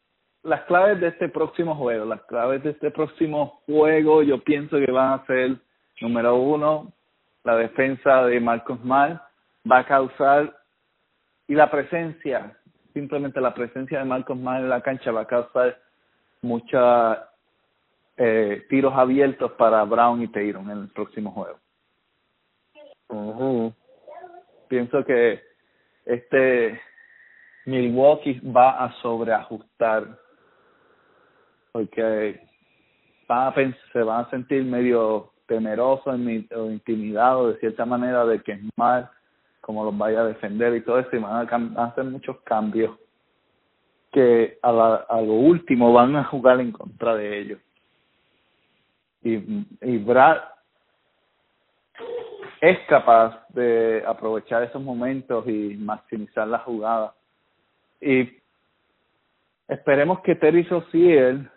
las claves de este próximo juego, las claves de este próximo juego, yo pienso que van a ser, número uno, la defensa de Marcos Mal va a causar, y la presencia, simplemente la presencia de Marcos Mal en la cancha va a causar muchos eh, tiros abiertos para Brown y Tatum en el próximo juego. Pienso que este Milwaukee va a sobreajustar porque van a se van a sentir medio temerosos o intimidados de cierta manera de que es mal como los vaya a defender y todo eso y van a, hacer muchos cambios que a, la, a lo último van a jugar en contra de ellos. Y, y Brad es capaz de aprovechar esos momentos y maximizar la jugada y esperemos que Terry Sosiel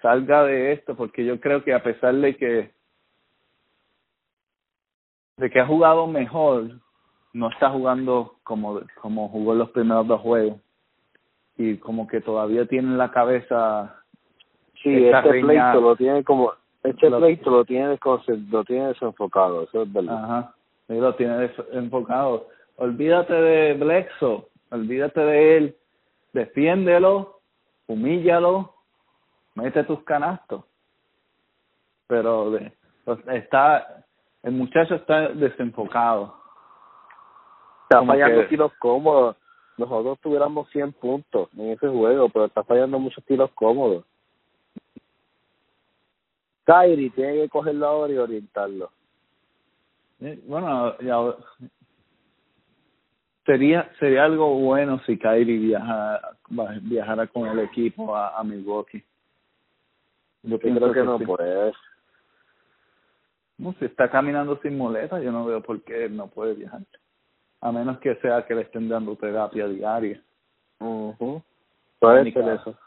salga de esto, porque yo creo que a pesar de que de que ha jugado mejor, no está jugando como como jugó en los primeros dos juegos. Y como que todavía tiene la cabeza sí este pleito lo tiene como este pleito lo tiene lo tiene desenfocado eso es verdad. Ajá sí, lo tiene desenfocado. Olvídate de Blexo olvídate de él defiéndelo humíllalo mete tus canastos. Pero de, está, el muchacho está desenfocado. Está fallando tiros cómodos. Nosotros tuviéramos 100 puntos en ese juego, pero está fallando muchos tiros cómodos. Kyrie tiene que cogerlo ahora y orientarlo. Bueno, ya, sería sería algo bueno si Kyrie viaja, viajara con el equipo a, a Milwaukee. Yo creo que, no puede. No, si está caminando sin muleta, yo no veo por qué no puede viajar. A menos que sea que le estén dando terapia diaria. Uh Puede única, ser eso.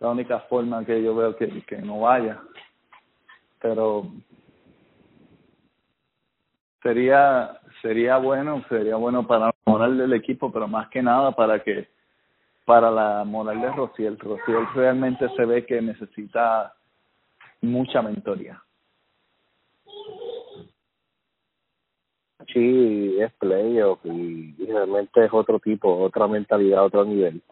La única forma que yo veo que, que no vaya. Pero sería sería bueno, sería bueno para moral del equipo, pero más que nada para que para la moral de Rociel. Rociel realmente se ve que necesita mucha mentoría. Sí, es playoff y, realmente es otro tipo, otra mentalidad, otro nivel.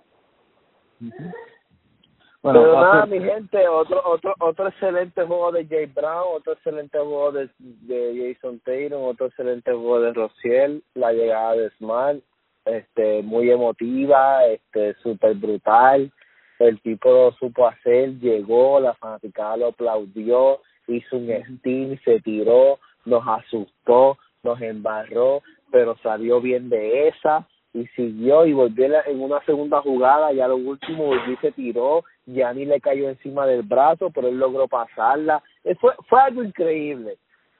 Bueno, Pero nada, mi gente, otro otro otro excelente juego de Jay Brown, otro excelente juego de, de Jason Taylor, otro excelente juego de Rociel, la llegada de Smart, este muy emotiva, este súper brutal. El tipo lo supo hacer, llegó, la fanaticada lo aplaudió, hizo un steam, se tiró, nos asustó, nos embarró, pero salió bien de esa y siguió y volvió en una segunda jugada, ya lo último y se tiró, ya ni le cayó encima del brazo, pero él logró pasarla. Fue, fue algo increíble.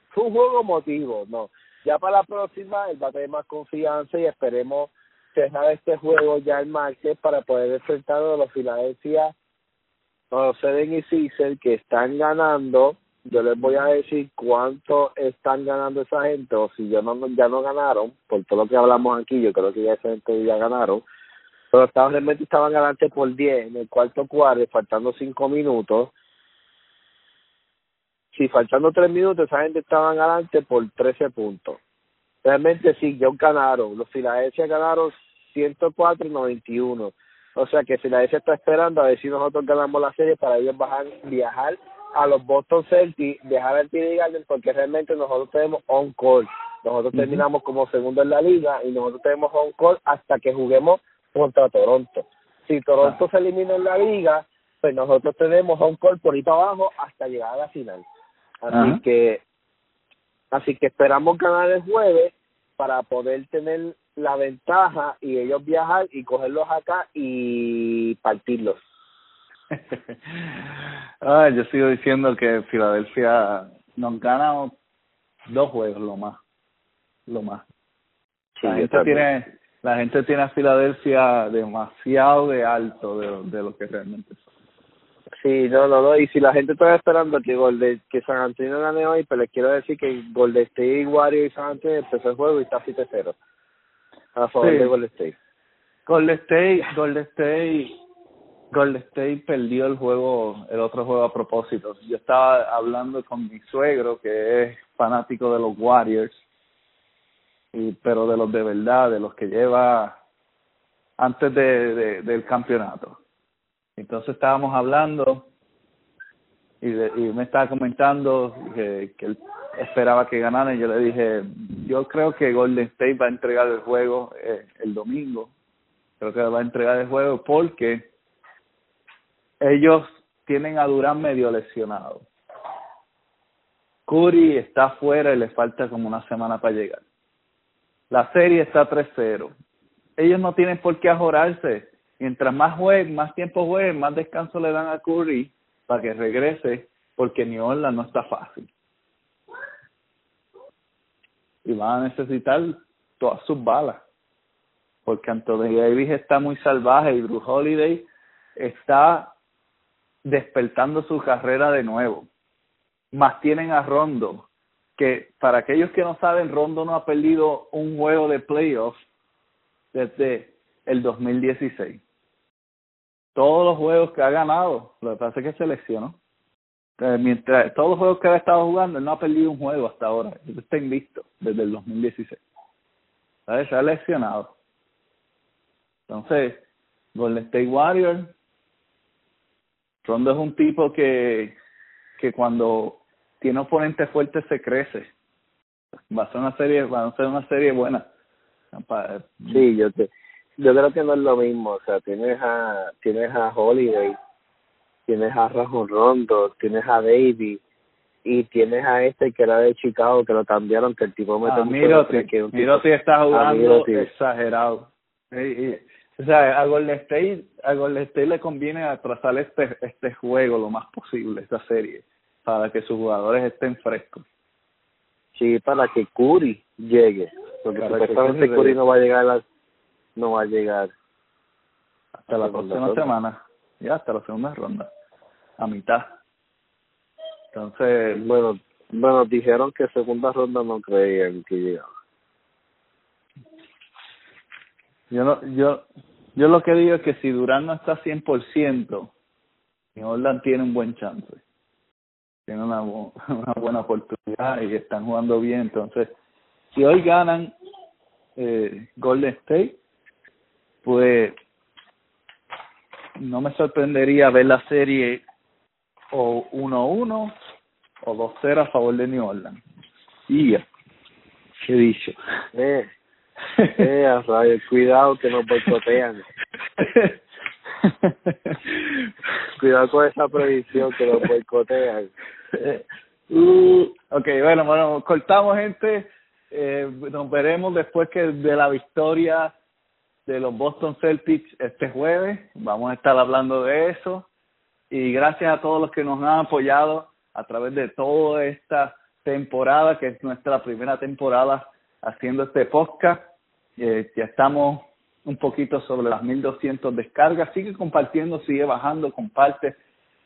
Fue un juego emotivo, ¿no? Ya para la próxima, él va a tener más confianza y esperemos cerrar este juego ya el martes para poder enfrentar a los Filadelfia, a los Seven y Caesar que están ganando. Yo les voy a decir cuánto están ganando esa gente, o si ya no, ya no ganaron, por todo lo que hablamos aquí, yo creo que ya esa gente ya ganaron. Pero estaban, realmente estaban ganando por 10 en el cuarto cuarto, faltando 5 minutos si faltando tres minutos esa gente estaba adelante por 13 puntos. Realmente sí, ya ganaron. Los Filadelfia ganaron 104 y 91. O sea que Filadelfia está esperando a ver si nosotros ganamos la serie para ellos bajar, viajar a los Boston Celtics, viajar al TD Garden porque realmente nosotros tenemos on call. Nosotros terminamos como segundo en la liga y nosotros tenemos on call hasta que juguemos contra Toronto. Si Toronto se elimina en la liga, pues nosotros tenemos on call por ahí para abajo hasta llegar a la final. Así que así que esperamos ganar el jueves para poder tener la ventaja y ellos viajar y cogerlos acá y partirlos. ah, yo sigo diciendo que Filadelfia nos gana dos juegos lo más, lo más. la gente tiene la gente tiene a Filadelfia demasiado de alto de, de lo que realmente son. Sí, no, no, no, y si la gente está esperando que Golden, que San Antonio gane hoy, pues les quiero decir que Golden State, Warriors y San Antonio empezó el juego y está 7-0 a favor de Golden State. Golden State, Golden State Golden State perdió el juego, el otro juego a propósito. Yo estaba hablando con mi suegro, que es fanático de los Warriors, y, pero de los de verdad, de los que lleva antes de, del campeonato. Entonces estábamos hablando y, me estaba comentando que, que él esperaba que ganaran y yo le dije, yo creo que Golden State va a entregar el juego eh, el domingo, creo que va a entregar el juego porque ellos tienen a Durán medio lesionado. Curry está fuera y le falta como una semana para llegar. La serie está 3-0. Ellos no tienen por qué ajorarse. Mientras más jueguen, más tiempo jueguen, más descanso le dan a Curry para que regrese, porque New Orleans no está fácil. Y van a necesitar todas sus balas, porque Anthony Davis está muy salvaje y Drew Holiday está despertando su carrera de nuevo. Más tienen a Rondo, que para aquellos que no saben, Rondo no ha perdido un juego de playoffs desde el 2016. Todos los juegos que ha ganado, lo que pasa es que se lesionó. Eh, mientras todos los juegos que ha estado jugando, él no ha perdido un juego hasta ahora. Él está invicto desde el 2016. ¿Sabes? Se ha lesionado. Entonces, Golden State Warriors Rondo es un tipo que, que cuando tiene oponentes fuertes se crece. Va a ser una serie, va a ser una serie buena. Sí, yo te, yo creo que no es lo mismo, o sea, tienes a tienes a Holiday, tienes a Rajon Rondo, tienes a David y tienes a este que era de Chicago que lo cambiaron que el tipo me ah, mira, que mira si está jugando exagerado. O sea, a Golden State, a Golden State le conviene atrasar este, este juego lo más posible, esta serie, para que sus jugadores estén frescos. Sí, para que Curry llegue, porque supuestamente Curry no va a llegar a no va a llegar hasta la próxima semana, ya hasta la segunda ronda, a mitad. Entonces, bueno, bueno, dijeron que segunda ronda no creían que llegaba. Yo no, yo, yo lo que digo es que si Durán no está 100%, New tiene un buen chance. Tiene una, una buena oportunidad y están jugando bien. Entonces, si hoy ganan eh, Golden State, pues no me sorprendería ver la serie o 1-1 o 2-0 a favor de New Orleans. Y ya, qué dicho. Eh, eh, cuidado que nos boicotean. cuidado con esa previsión que nos boicotean. Uh, ok, bueno, bueno, cortamos gente. Eh, nos veremos después que de la victoria de los Boston Celtics este jueves. Vamos a estar hablando de eso. Y gracias a todos los que nos han apoyado a través de toda esta temporada, que es nuestra primera temporada haciendo este podcast. Eh, ya estamos un poquito sobre las 1200 descargas. Sigue compartiendo, sigue bajando, comparte.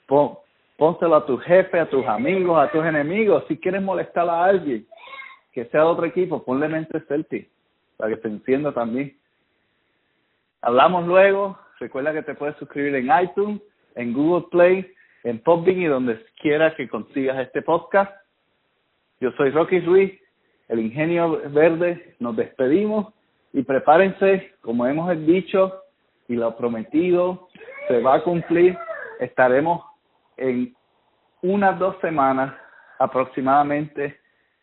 Pon, pónselo a tu jefe, a tus amigos, a tus enemigos. Si quieres molestar a alguien que sea de otro equipo, ponle mente Celtic para que se encienda también. Hablamos luego. Recuerda que te puedes suscribir en iTunes, en Google Play, en Podbean y donde quiera que consigas este podcast. Yo soy Rocky Ruiz, el Ingenio Verde. Nos despedimos y prepárense, como hemos dicho y lo prometido, se va a cumplir. Estaremos en unas dos semanas aproximadamente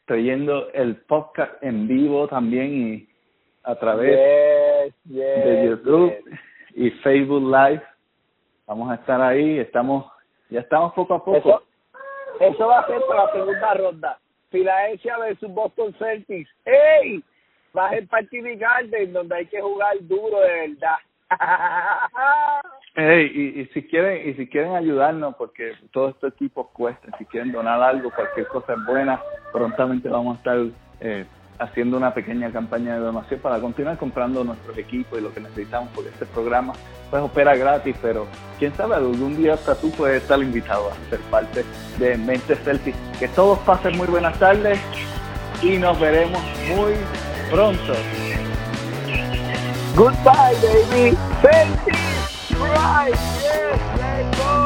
trayendo el podcast en vivo también y a través de YouTube y Facebook Live. Vamos a estar ahí, estamos, ya estamos poco a poco. Eso, eso va a ser para la segunda ronda. Filadelfia versus Boston Celtics. ¡Ey! vas en Party Garden donde hay que jugar duro de verdad. Hey, y, y si quieren y si quieren ayudarnos porque todo este equipo cuesta si quieren donar algo cualquier cosa es buena prontamente vamos a estar eh, haciendo una pequeña campaña de donación para continuar comprando nuestros equipos y lo que necesitamos porque este programa pues opera gratis pero quién sabe algún día hasta tú puedes estar invitado a ser parte de Mente Celtic que todos pasen muy buenas tardes y nos veremos muy pronto. Goodbye, baby. Celtics. right. Yes, let's go.